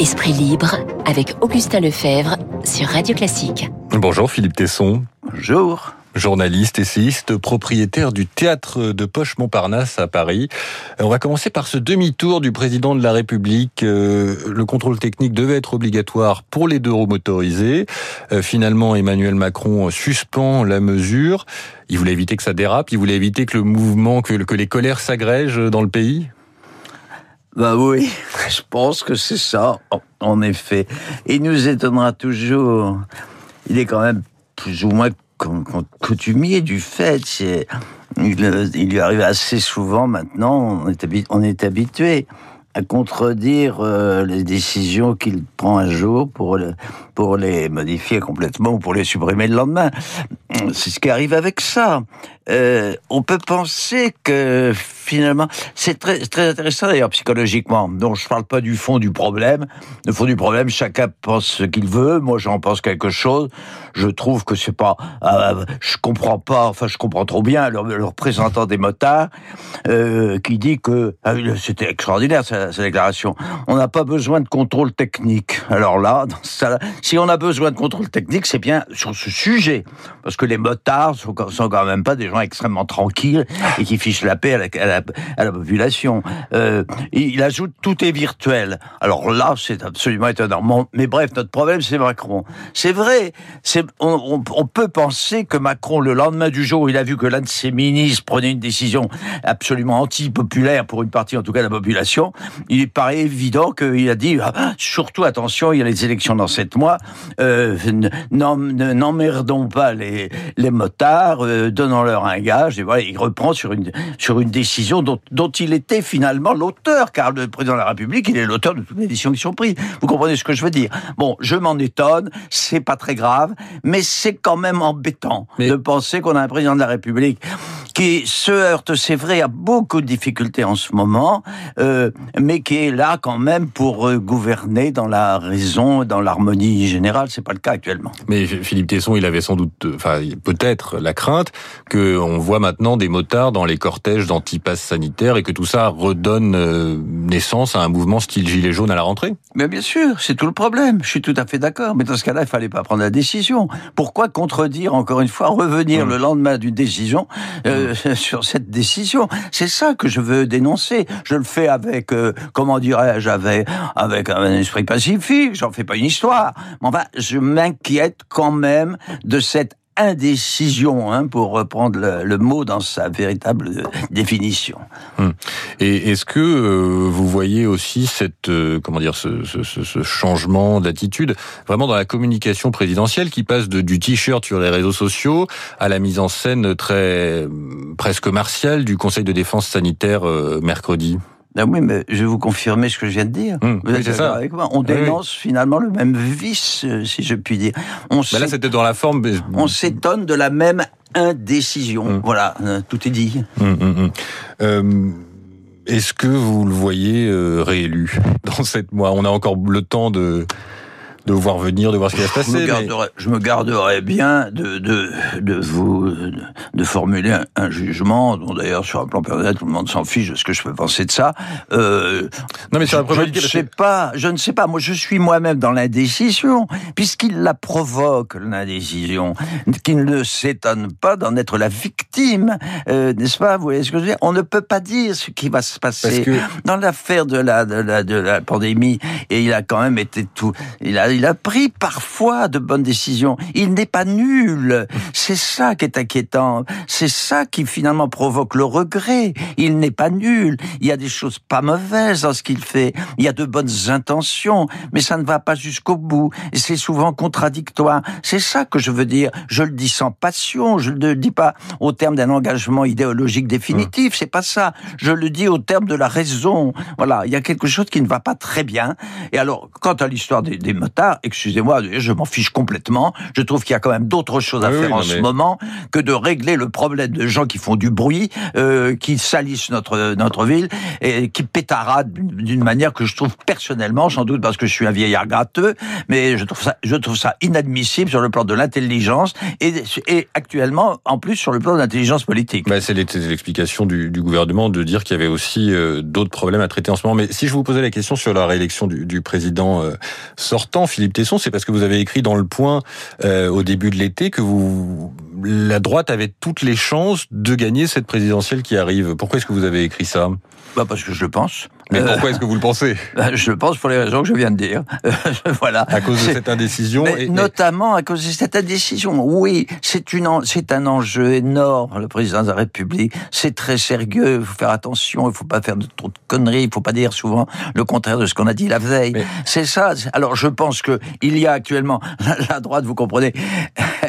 Esprit libre avec Augustin Lefebvre sur Radio Classique. Bonjour Philippe Tesson. Bonjour. Journaliste, essayiste, propriétaire du théâtre de Poche Montparnasse à Paris. On va commencer par ce demi-tour du président de la République. Euh, le contrôle technique devait être obligatoire pour les deux roues motorisées. Euh, finalement, Emmanuel Macron suspend la mesure. Il voulait éviter que ça dérape, il voulait éviter que le mouvement, que, que les colères s'agrègent dans le pays. Bah oui, je pense que c'est ça, en effet. Il nous étonnera toujours. Il est quand même plus ou moins coutumier du fait. Il, il, lui arrive assez souvent maintenant, on est habitué à contredire euh, les décisions qu'il prend un jour pour, le, pour les modifier complètement ou pour les supprimer le lendemain. C'est ce qui arrive avec ça. Euh, on peut penser que finalement, c'est très, très intéressant d'ailleurs psychologiquement. Donc je parle pas du fond du problème. Le fond du problème, chacun pense ce qu'il veut. Moi, j'en pense quelque chose. Je trouve que c'est pas, euh, je comprends pas. Enfin, je comprends trop bien le, représentant des motards euh, qui dit que ah c'était extraordinaire sa, déclaration. On n'a pas besoin de contrôle technique. Alors là, si on a besoin de contrôle technique, c'est bien sur ce sujet, parce que les motards sont, sont quand même pas des gens extrêmement tranquilles et qui fichent la paix à la, population. Euh, il ajoute tout est virtuel. Alors là, c'est absolument étonnant. Mais bref, notre problème, c'est Macron. C'est vrai, on, on, peut penser que Macron, le lendemain du jour où il a vu que l'un de ses ministres prenait une décision absolument anti-populaire pour une partie, en tout cas, de la population, il paraît évident qu'il a dit, ah, surtout attention, il y a les élections dans sept mois, euh, n'emmerdons pas les, les motards, euh, donnons-leur un gage, et voilà, il reprend sur une, sur une décision dont, dont il était finalement l'auteur, car le président de la République, il est l'auteur de toutes les décisions qui sont prises. Vous comprenez ce que je veux dire? Bon, je m'en étonne, c'est pas très grave, mais c'est quand même embêtant de penser qu'on a un président de la République qui se heurte, c'est vrai, à beaucoup de difficultés en ce moment, euh, mais qui est là quand même pour euh, gouverner dans la raison, dans l'harmonie générale. C'est pas le cas actuellement. Mais Philippe Tesson, il avait sans doute, enfin peut-être la crainte que on voit maintenant des motards dans les cortèges d'antipass sanitaires et que tout ça redonne euh, naissance à un mouvement style gilet jaune à la rentrée. Mais bien sûr, c'est tout le problème. Je suis tout à fait d'accord. Mais dans ce cas-là, il fallait pas prendre la décision. Pourquoi contredire encore une fois, revenir hum. le lendemain d'une décision euh. sur cette décision C'est ça que je veux dénoncer. Je le fais avec, euh, comment dirais-je, avec, avec un esprit pacifique. J'en fais pas une histoire. Mais enfin, je m'inquiète quand même de cette indécision, hein, pour reprendre le, mot dans sa véritable définition. Hum. Et est-ce que euh, vous voyez aussi cette, euh, comment dire, ce, changement d'attitude vraiment dans la communication présidentielle qui passe du t-shirt sur les réseaux sociaux à la mise en scène très presque martiale du Conseil de défense sanitaire euh, mercredi? Ben oui, mais je vais vous confirmer ce que je viens de dire. Hum, oui, c'est ça. Avec moi? On dénonce finalement le même vice, euh, si je puis dire. On ben là, c'était dans la forme. On s'étonne de la même indécision. Hum. Voilà, euh, tout est dit. Hum, euh, Est-ce que vous le voyez euh, réélu dans cette mois? On a encore le temps de de voir venir, de voir ce qui va se passer. Je me garderais, je me garderais bien de, de, de vous de, formuler un, jugement, dont d'ailleurs sur un plan personnel tout le monde s'en fiche de ce que je peux penser de ça. Euh, non mais sur la je, je ne sais pas, je ne sais pas. Moi, je suis moi-même dans l'indécision, puisqu'il la provoque l'indécision, qu'il ne s'étonne pas d'en être la victime, euh, n'est-ce pas? Vous voyez ce que je veux dire? On ne peut pas dire ce qui va se passer que... dans l'affaire de la, de la de la pandémie. Et il a quand même été tout, il a il a pris parfois de bonnes décisions. Il n'est pas nul. C'est ça qui est inquiétant. C'est ça qui finalement provoque le regret. Il n'est pas nul. Il y a des choses pas mauvaises dans ce qu'il fait. Il y a de bonnes intentions, mais ça ne va pas jusqu'au bout. C'est souvent contradictoire. C'est ça que je veux dire. Je le dis sans passion. Je ne le dis pas au terme d'un engagement idéologique définitif. C'est pas ça. Je le dis au terme de la raison. Voilà. Il y a quelque chose qui ne va pas très bien. Et alors, quant à l'histoire des, des motards, retard. Excusez-moi, je m'en fiche complètement. Je trouve qu'il y a quand même d'autres choses à Ah oui, faire en ce mais- moment que de régler le problème de gens qui font du bruit, euh, qui salissent notre notre ville et qui pétaradent d'une manière que je trouve personnellement, sans doute parce que je suis un vieillard gratteux, mais je trouve ça je trouve ça inadmissible sur le plan de l'intelligence et, et actuellement en plus sur le plan de l'intelligence politique. Bah, c'est l'ex- l'explication du, du gouvernement de dire qu'il y avait aussi euh, d'autres problèmes à traiter en ce moment. Mais si je vous posais la question sur la réélection du, du président euh, sortant, Philippe Tesson, c'est parce que vous avez écrit dans le Point euh, au début de l'été que vous, la droite avait toutes les chances de gagner cette présidentielle qui arrive. Pourquoi est-ce que vous avez écrit ça? Bah parce que je le pense. Mais Euh, pourquoi est-ce que vous le pensez? Je le pense pour les raisons que je viens de dire. voilà. À cause de cette indécision Mais et- notamment à cause de cette indécision. Oui, c'est une, en- c'est un enjeu énorme, le président de la République. C'est très sérieux. Il faut faire attention. Il faut pas faire de trop de conneries. Il faut pas dire souvent le contraire de ce qu'on a dit la veille. Mais- C'est ça. Alors, je pense que il y a actuellement la droite. Vous comprenez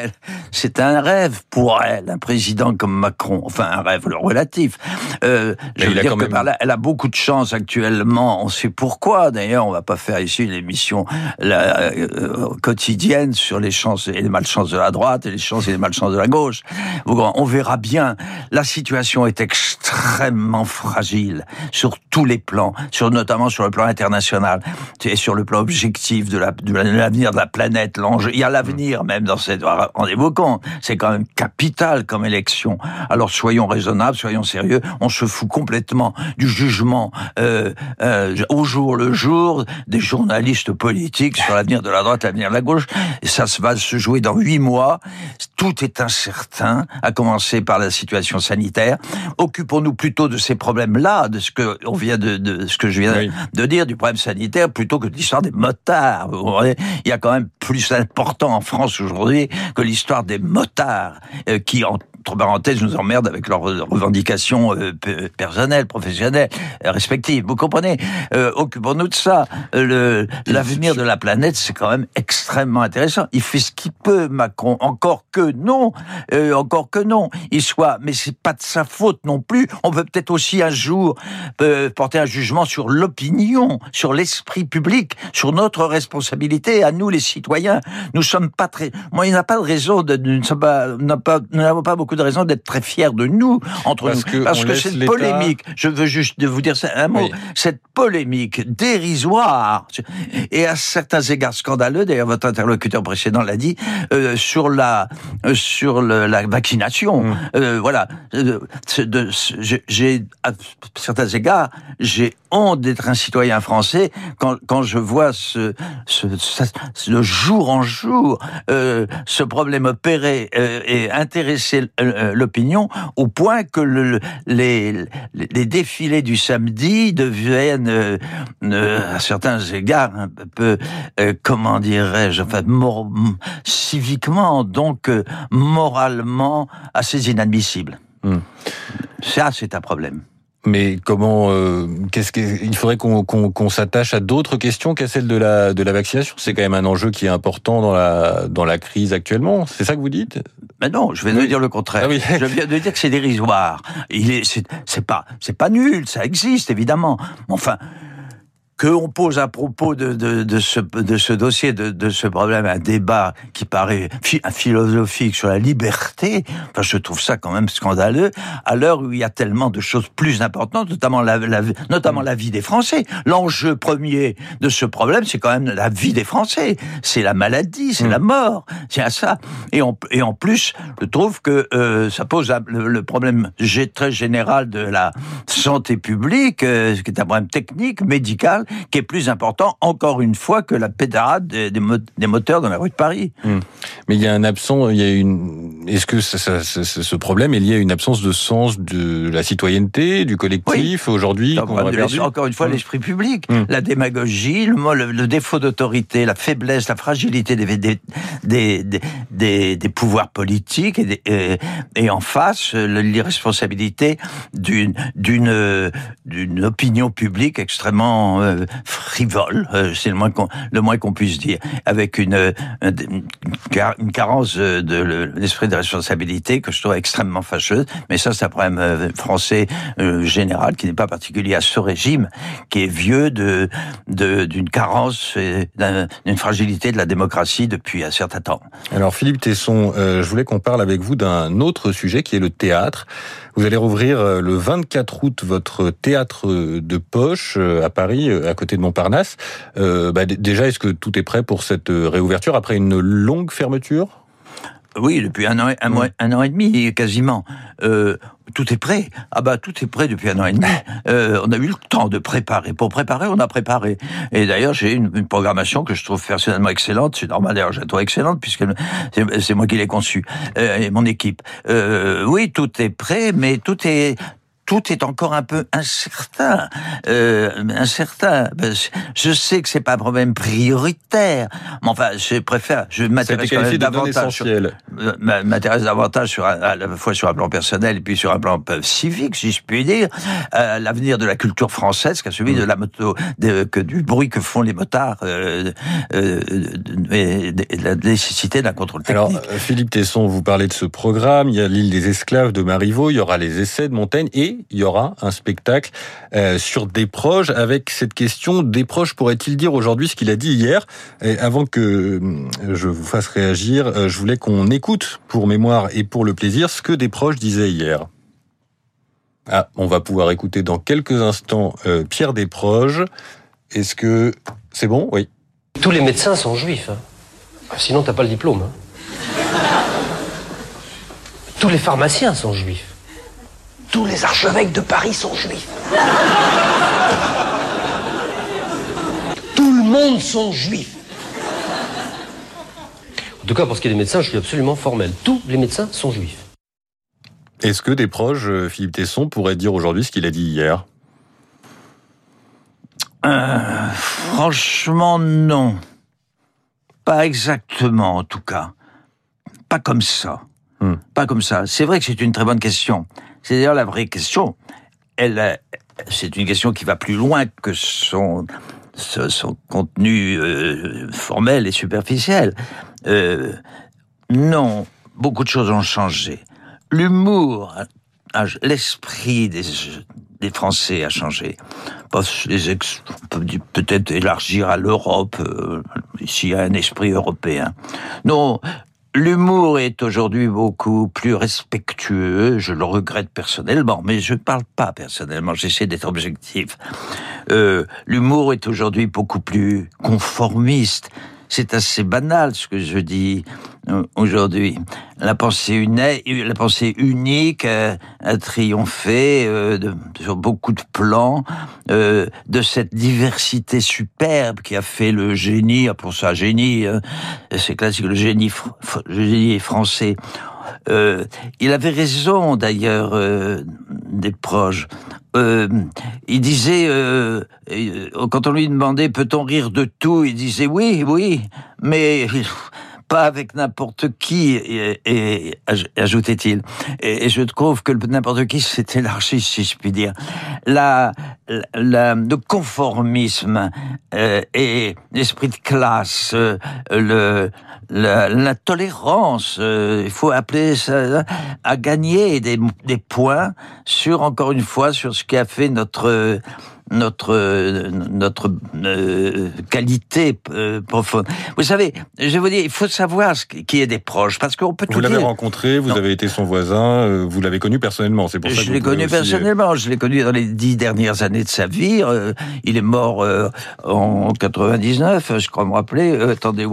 elle- C'est un rêve pour elle, un président comme Macron. Enfin, un rêve le relatif. Euh, je veux dire que même- par là, elle a beaucoup de chance actuellement. On sait pourquoi. D'ailleurs, on va pas faire ici une émission la, euh, quotidienne sur les chances et les malchances de la droite et les chances et les malchances de la gauche. On verra bien. La situation est extrêmement fragile sur tous les plans, sur notamment sur le plan international et sur le plan objectif de la de l'avenir de la planète. L'enjeu, il y a l'avenir même dans cette. Rendez-vous compte, c'est quand même capital comme élection. Alors soyons raisonnables, soyons sérieux. On se fout complètement du jugement euh, euh, au jour le jour des journalistes politiques sur l'avenir de la droite, l'avenir de la gauche. Et ça va se jouer dans huit mois. Tout est incertain, à commencer par la situation sanitaire. Occupons-nous plutôt de ces problèmes-là, de ce que on vient de, de ce que je viens Oui. de dire du problème sanitaire, plutôt que de l'histoire des motards. Vous Il y a quand même plus important en France aujourd'hui que l'histoire des motards euh, qui en entre parenthèses, nous emmerdent avec leurs revendications euh, pe- personnelles, professionnelles, euh, respectives. Vous comprenez? Euh, Occupons-nous de ça. Euh, L'avenir de la planète, c'est quand même extrêmement intéressant. Il fait ce qu'il peut, Macron. Encore que non, encore que non. Il soit, mais c'est pas de sa faute non plus. On peut peut-être aussi un jour porter un jugement sur l'opinion, sur l'esprit public, sur notre responsabilité à nous les citoyens. Nous sommes pas très. Moi, il n'y a pas de raison de. Nous pas. n'avons pas- beaucoup de raisons d'être très fiers de nous entre Parce nous, que parce que cette polémique. Je veux juste vous dire un mot. Oui. Cette polémique dérisoire et à certains égards scandaleux. D'ailleurs, votre interlocuteur précédent l'a dit euh, sur la euh, sur le- la vaccination. Mm. Euh, voilà. J'ai- à certains égards, j'ai honte d'être un citoyen français quand quand je vois ce, le jour en jour ce problème opérer euh, et intéresser euh, l'opinion au point que le, les, défilés du samedi deviennent euh, euh, à certains égards un peu euh, comment dirais-je enfin mor- civiquement donc euh, moralement assez inadmissible. Hmm. Ça, c'est un problème. Mais comment euh, Qu'est-ce que il faudrait qu'on qu'on qu'on s'attache à d'autres questions qu'à celle de la de la vaccination. C'est quand même un enjeu qui est important dans la dans la crise actuellement. C'est ça que vous dites? Mais non, je viens de Oui. dire le contraire. Ah oui. Je viens de dire que c'est dérisoire. Il est, c'est, c'est pas, c'est pas nul, ça existe évidemment. Mais Enfin, que on pose à propos de, de, de ce, de ce dossier, de, de ce problème, un débat qui paraît phi- philosophique sur la liberté, enfin, je trouve ça quand même scandaleux, à l'heure où il y a tellement de choses plus importantes, notamment la, la, notamment la vie des Français. L'enjeu premier de ce problème, c'est quand même la vie des Français. C'est la maladie, c'est Mm. la mort, c'est à ça. Et en, et en plus, je trouve que euh, ça pose le, le problème très général de la santé publique, euh, qui est un problème technique, médical, qui est plus important, encore une fois, que la pétarade des, des mo- des moteurs dans la rue de Paris. Mais il y a un absent. Il y a une. Est-ce que ça, ça- ça- ce problème est lié à une absence de sens de la citoyenneté, du collectif aujourd'hui encore une fois, Mm. l'esprit public, Mm. la démagogie, le, mo- le, le défaut d'autorité, la faiblesse, la fragilité des, des, des, des, des- des pouvoirs politiques et, des- et, et en face, euh, l'irresponsabilité d'une euh, d'une opinion publique extrêmement euh, euh, frivole, euh, c'est le moins qu'on le moins qu'on puisse dire, avec une, une, une carence de l'esprit de responsabilité que je trouve extrêmement fâcheuse. Mais ça, c'est un problème français général qui n'est pas particulier à ce régime, qui est vieux de d'une carence, d'une fragilité de la démocratie depuis un certain temps. Alors Philippe Tesson, je voulais qu'on parle avec vous d'un autre sujet qui est le théâtre. Vous allez rouvrir euh, le 24 août votre théâtre de poche euh, à Paris, euh, à côté de Montparnasse. bah, déjà, est-ce que tout est prêt pour cette réouverture après une longue fermeture? Oui, depuis un an, un, mois, un an et demi, quasiment. Euh, tout est prêt. Ah bah tout est prêt depuis un an et demi. Euh, on a eu le temps de préparer. Pour préparer, on a préparé. Et d'ailleurs, j'ai une, une, programmation que je trouve personnellement excellente. C'est normal d'ailleurs, je la trouve excellente puisque c'est moi qui l'ai conçue euh, et mon équipe. Euh, oui, tout est prêt, mais tout est tout est encore un peu incertain. Euh, incertain. Ben, je sais que c'est pas un problème prioritaire, mais enfin, je préfère, je m'intéresse davantage sur, m'intéresse davantage sur à la fois sur un plan personnel et puis sur un plan civique, si je puis dire, euh, l'avenir de la culture française qu'à celui de la moto, de, que du bruit que font les motards, euh, euh, et, la nécessité d'un contrôle technique. Alors, Philippe Tesson, vous parlez de ce programme. Il y a l'île des esclaves de Marivaux, il y aura les essais de Montaigne et il y aura un spectacle euh, sur des proches avec cette question des proches pourrait-il dire aujourd'hui ce qu'il a dit hier et Avant que euh, je vous fasse réagir, euh, je voulais qu'on écoute pour mémoire et pour le plaisir ce que des proches disaient hier. Ah, on va pouvoir écouter dans quelques instants Pierre Desproges. Est-ce que c'est bon? Oui. Tous les médecins sont juifs. Hein. Sinon, t'as pas le diplôme. Hein. Tous les pharmaciens sont juifs. Tous les archevêques de Paris sont juifs. Tout le monde sont juifs. En tout cas, pour ce qui est des médecins, je suis absolument formel. Tous les médecins sont juifs. Est-ce que des proches, euh, Philippe Tesson, pourraient dire aujourd'hui ce qu'il a dit hier? Euh, Franchement, non. Pas exactement, en tout cas. Pas comme ça. Hmm. Pas comme ça. C'est vrai que c'est une très bonne question. C'est d'ailleurs la vraie question. Elle, c'est une question qui va plus loin que son, contenu euh, formel et superficiel. Euh, non, beaucoup de choses ont changé. L'humour, l'esprit des, Français a changé. on peut peut-être élargir à l'Europe, euh, s'il y a un esprit européen. Non, L'humour est aujourd'hui beaucoup plus respectueux, je le regrette personnellement, mais je ne parle pas personnellement, j'essaie d'être objectif. Euh, L'humour est aujourd'hui beaucoup plus conformiste, c'est assez banal ce que je dis euh, aujourd'hui. La pensée, unique, la pensée unique a, triomphé euh, de, sur beaucoup de plans, euh, de cette diversité superbe qui a fait le génie, ah, pour ça génie, hein, c'est classique, le génie, le génie français. Euh, il avait raison d'ailleurs des proches. Euh, il disait, euh, euh, quand on lui demandait peut-on rire de tout, il disait oui, oui, mais pas avec n'importe qui, et, ajoutait-il. Et, je trouve que n'importe qui s'est élargi, si je puis dire. La, la, le conformisme et l'esprit de classe, le, la, tolérance, il faut appeler ça, à gagner des, des points sur, encore une fois, sur ce qui a fait notre notre notre euh, qualité euh, profonde. Vous savez, je vous dire, il faut savoir ce qui est des proches, parce qu'on peut vous tout dire. Vous l'avez rencontré, vous avez été son voisin, euh, vous l'avez connu personnellement, c'est pour ça que Je l'ai connu personnellement, je l'ai connu dans les dix dernières années de sa vie. il est mort en 99, je crois me rappeler. attendez,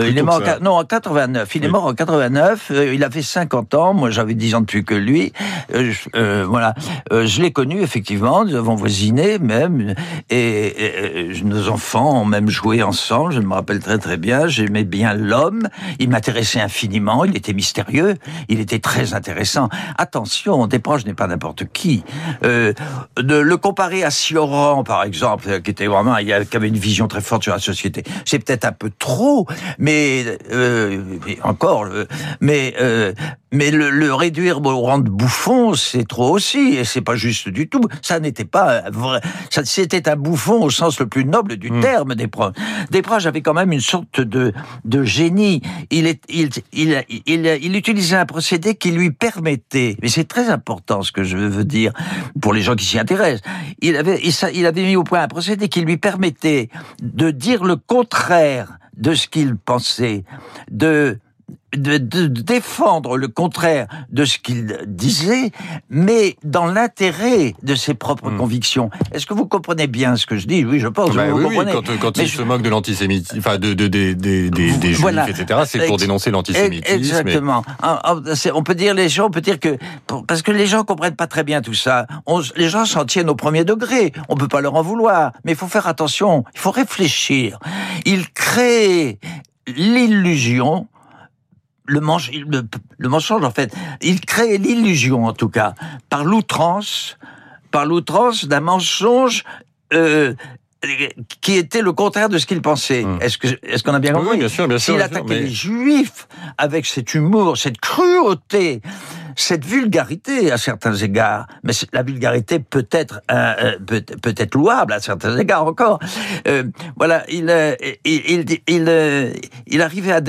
il est mort non en 89. Il est mort en 89. il avait 50 ans. Moi, j'avais 10 ans de plus que lui. voilà, je l'ai connu effectivement. Nous avons voisiné même, et, nos enfants ont même joué ensemble, je me rappelle très très bien, j'aimais bien l'homme, il m'intéressait infiniment, il était mystérieux, il était très intéressant. Attention, des proches n'est pas n'importe qui. Euh, de, le comparé à Sioran, par exemple, qui était vraiment, qui avait une vision très forte sur la société, c'est peut-être un peu trop, mais, euh, mais encore, euh, mais euh, mais le, le, réduire au rang de bouffon, c'est trop aussi, et c'est pas juste du tout. Ça n'était pas vrai. C'était un bouffon au sens le plus noble du mmh. terme, Desproges. Desproges avait quand même une sorte de, de génie. Il, est, il, il, il, il utilisait un procédé qui lui permettait, mais c'est très important ce que je veux dire pour les gens qui s'y intéressent. Il avait, il avait mis au point un procédé qui lui permettait de dire le contraire de ce qu'il pensait, de de, de, défendre le contraire de ce qu'il disait, mais dans l'intérêt de ses propres hmm. convictions. Est-ce que vous comprenez bien ce que je dis? Oui, je pense. Bah oui, oui, quand, quand il se moque de l'antisémitisme, enfin de, de, de, des, des juifs, etc., c'est pour dénoncer l'antisémitisme. Exactement. On peut dire les gens, on peut dire que parce que les gens comprennent pas très bien tout ça. On, les gens s'en tiennent au premier degré. On peut pas leur en vouloir, mais il faut faire attention. Il faut réfléchir. Il crée l'illusion le, le, mensonge, en fait, il crée l'illusion, en tout cas, par l'outrance, par l'outrance d'un mensonge euh, qui était le contraire de ce qu'il pensait. Hum. Est-ce que est-ce qu'on a bien compris Oui, bien sûr, bien sûr. S'il attaquait les Juifs avec cet humour, cette cruauté, cette vulgarité à certains égards, mais la vulgarité peut être euh, peut, peut, être louable à certains égards encore. Euh, voilà, il, euh, il, il, il, il arrivait à,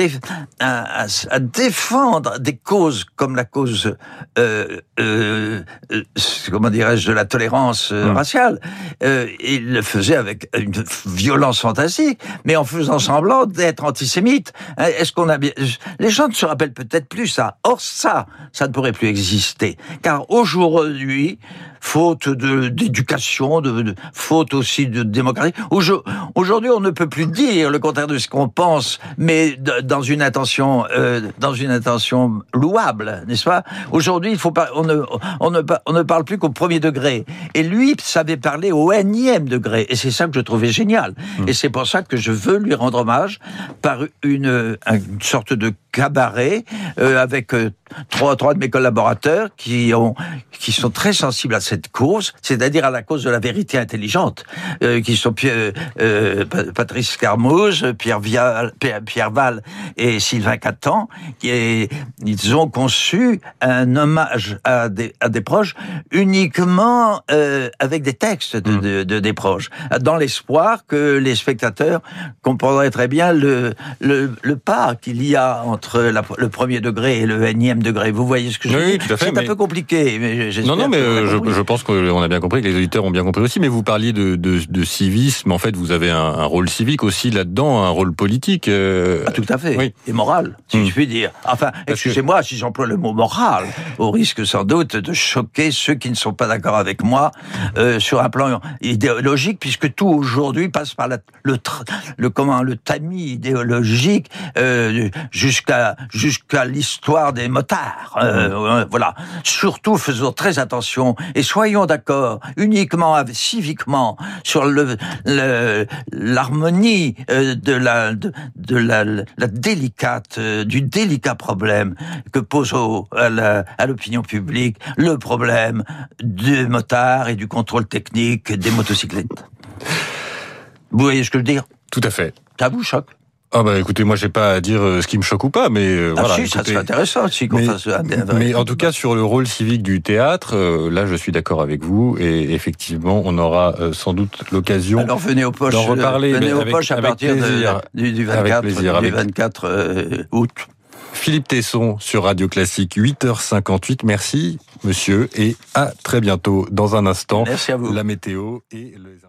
à, à, défendre des causes comme la cause, euh, comment dirais-je, de la tolérance mmh. raciale. il le faisait avec une violence fantastique, mais en faisant semblant d'être antisémite. Est-ce qu'on a bien... Les gens ne se rappellent peut-être plus ça. Or ça, ça ne pourrait plus exister. Car aujourd'hui, faute d'éducation, de, de, faute aussi de démocratie. Aujourd'hui, on ne peut plus dire le contraire de ce qu'on pense, mais dans une intention, euh, dans une intention louable, n'est-ce pas? Aujourd'hui, il faut pas, on ne, on ne, on ne parle plus qu'au premier degré. Et lui savait parler au énième degré, et c'est ça que je trouvais génial. Mmh. Et c'est pour ça que je veux lui rendre hommage par une, une sorte de cabaret euh, avec euh, trois, trois de mes collaborateurs qui ont, qui sont très sensibles à cette cette cause, c'est-à-dire à la cause de la vérité intelligente, euh, qui sont euh, euh, Patrice Carmoz, Pierre, Vial, Pierre Val et Sylvain Catan, qui ils ont conçu un hommage à des, à des proches uniquement euh, avec des textes de, mmh. de, de, des proches, dans l'espoir que les spectateurs comprendraient très bien le, le, le pas qu'il y a entre la, le premier degré et le énième degré. Vous voyez ce que je veux oui, dire C'est un peu compliqué, mais Non, non, mais je je pense qu'on a bien compris, que les auditeurs ont bien compris aussi, mais vous parliez de, de, de civisme, en fait, vous avez un, un rôle civique aussi là-dedans, un rôle politique. Euh... Ah, tout à fait, oui. et moral, si mmh. je puis dire. Enfin, excusez-moi que... si j'emploie le mot moral, au risque sans doute de choquer ceux qui ne sont pas d'accord avec moi euh, sur un plan idéologique, puisque tout aujourd'hui passe par la, le, le, comment, le tamis idéologique euh, jusqu'à jusqu'à l'histoire des motards. Mmh. Voilà. Surtout, faisons très attention et soyons d'accord uniquement, civiquement, sur le l'harmonie euh, de la de, de la, la, délicate euh, du délicat problème que pose au, à l'opinion publique le problème des motards et du contrôle technique des motocyclettes. Vous voyez ce que je veux dire? Tout à fait. Ça vous choque ah bah écoutez, moi j'ai pas à dire euh, ce qui me choque ou pas, mais euh, ah voilà. Si, écoutez, ça serait intéressant si qu'on fasse un, Mais en tout cas sur le rôle civique du théâtre, euh, là je suis d'accord avec vous et effectivement on aura euh, sans doute l'occasion. Alors venez aux poches, d'en reparler. Venez aux poches à partir plaisir, de, du, du 24, avec plaisir, du 24 euh, août. Philippe Tesson sur Radio Classique 8h58. Merci monsieur et à très bientôt dans un instant. Merci à vous. La météo et les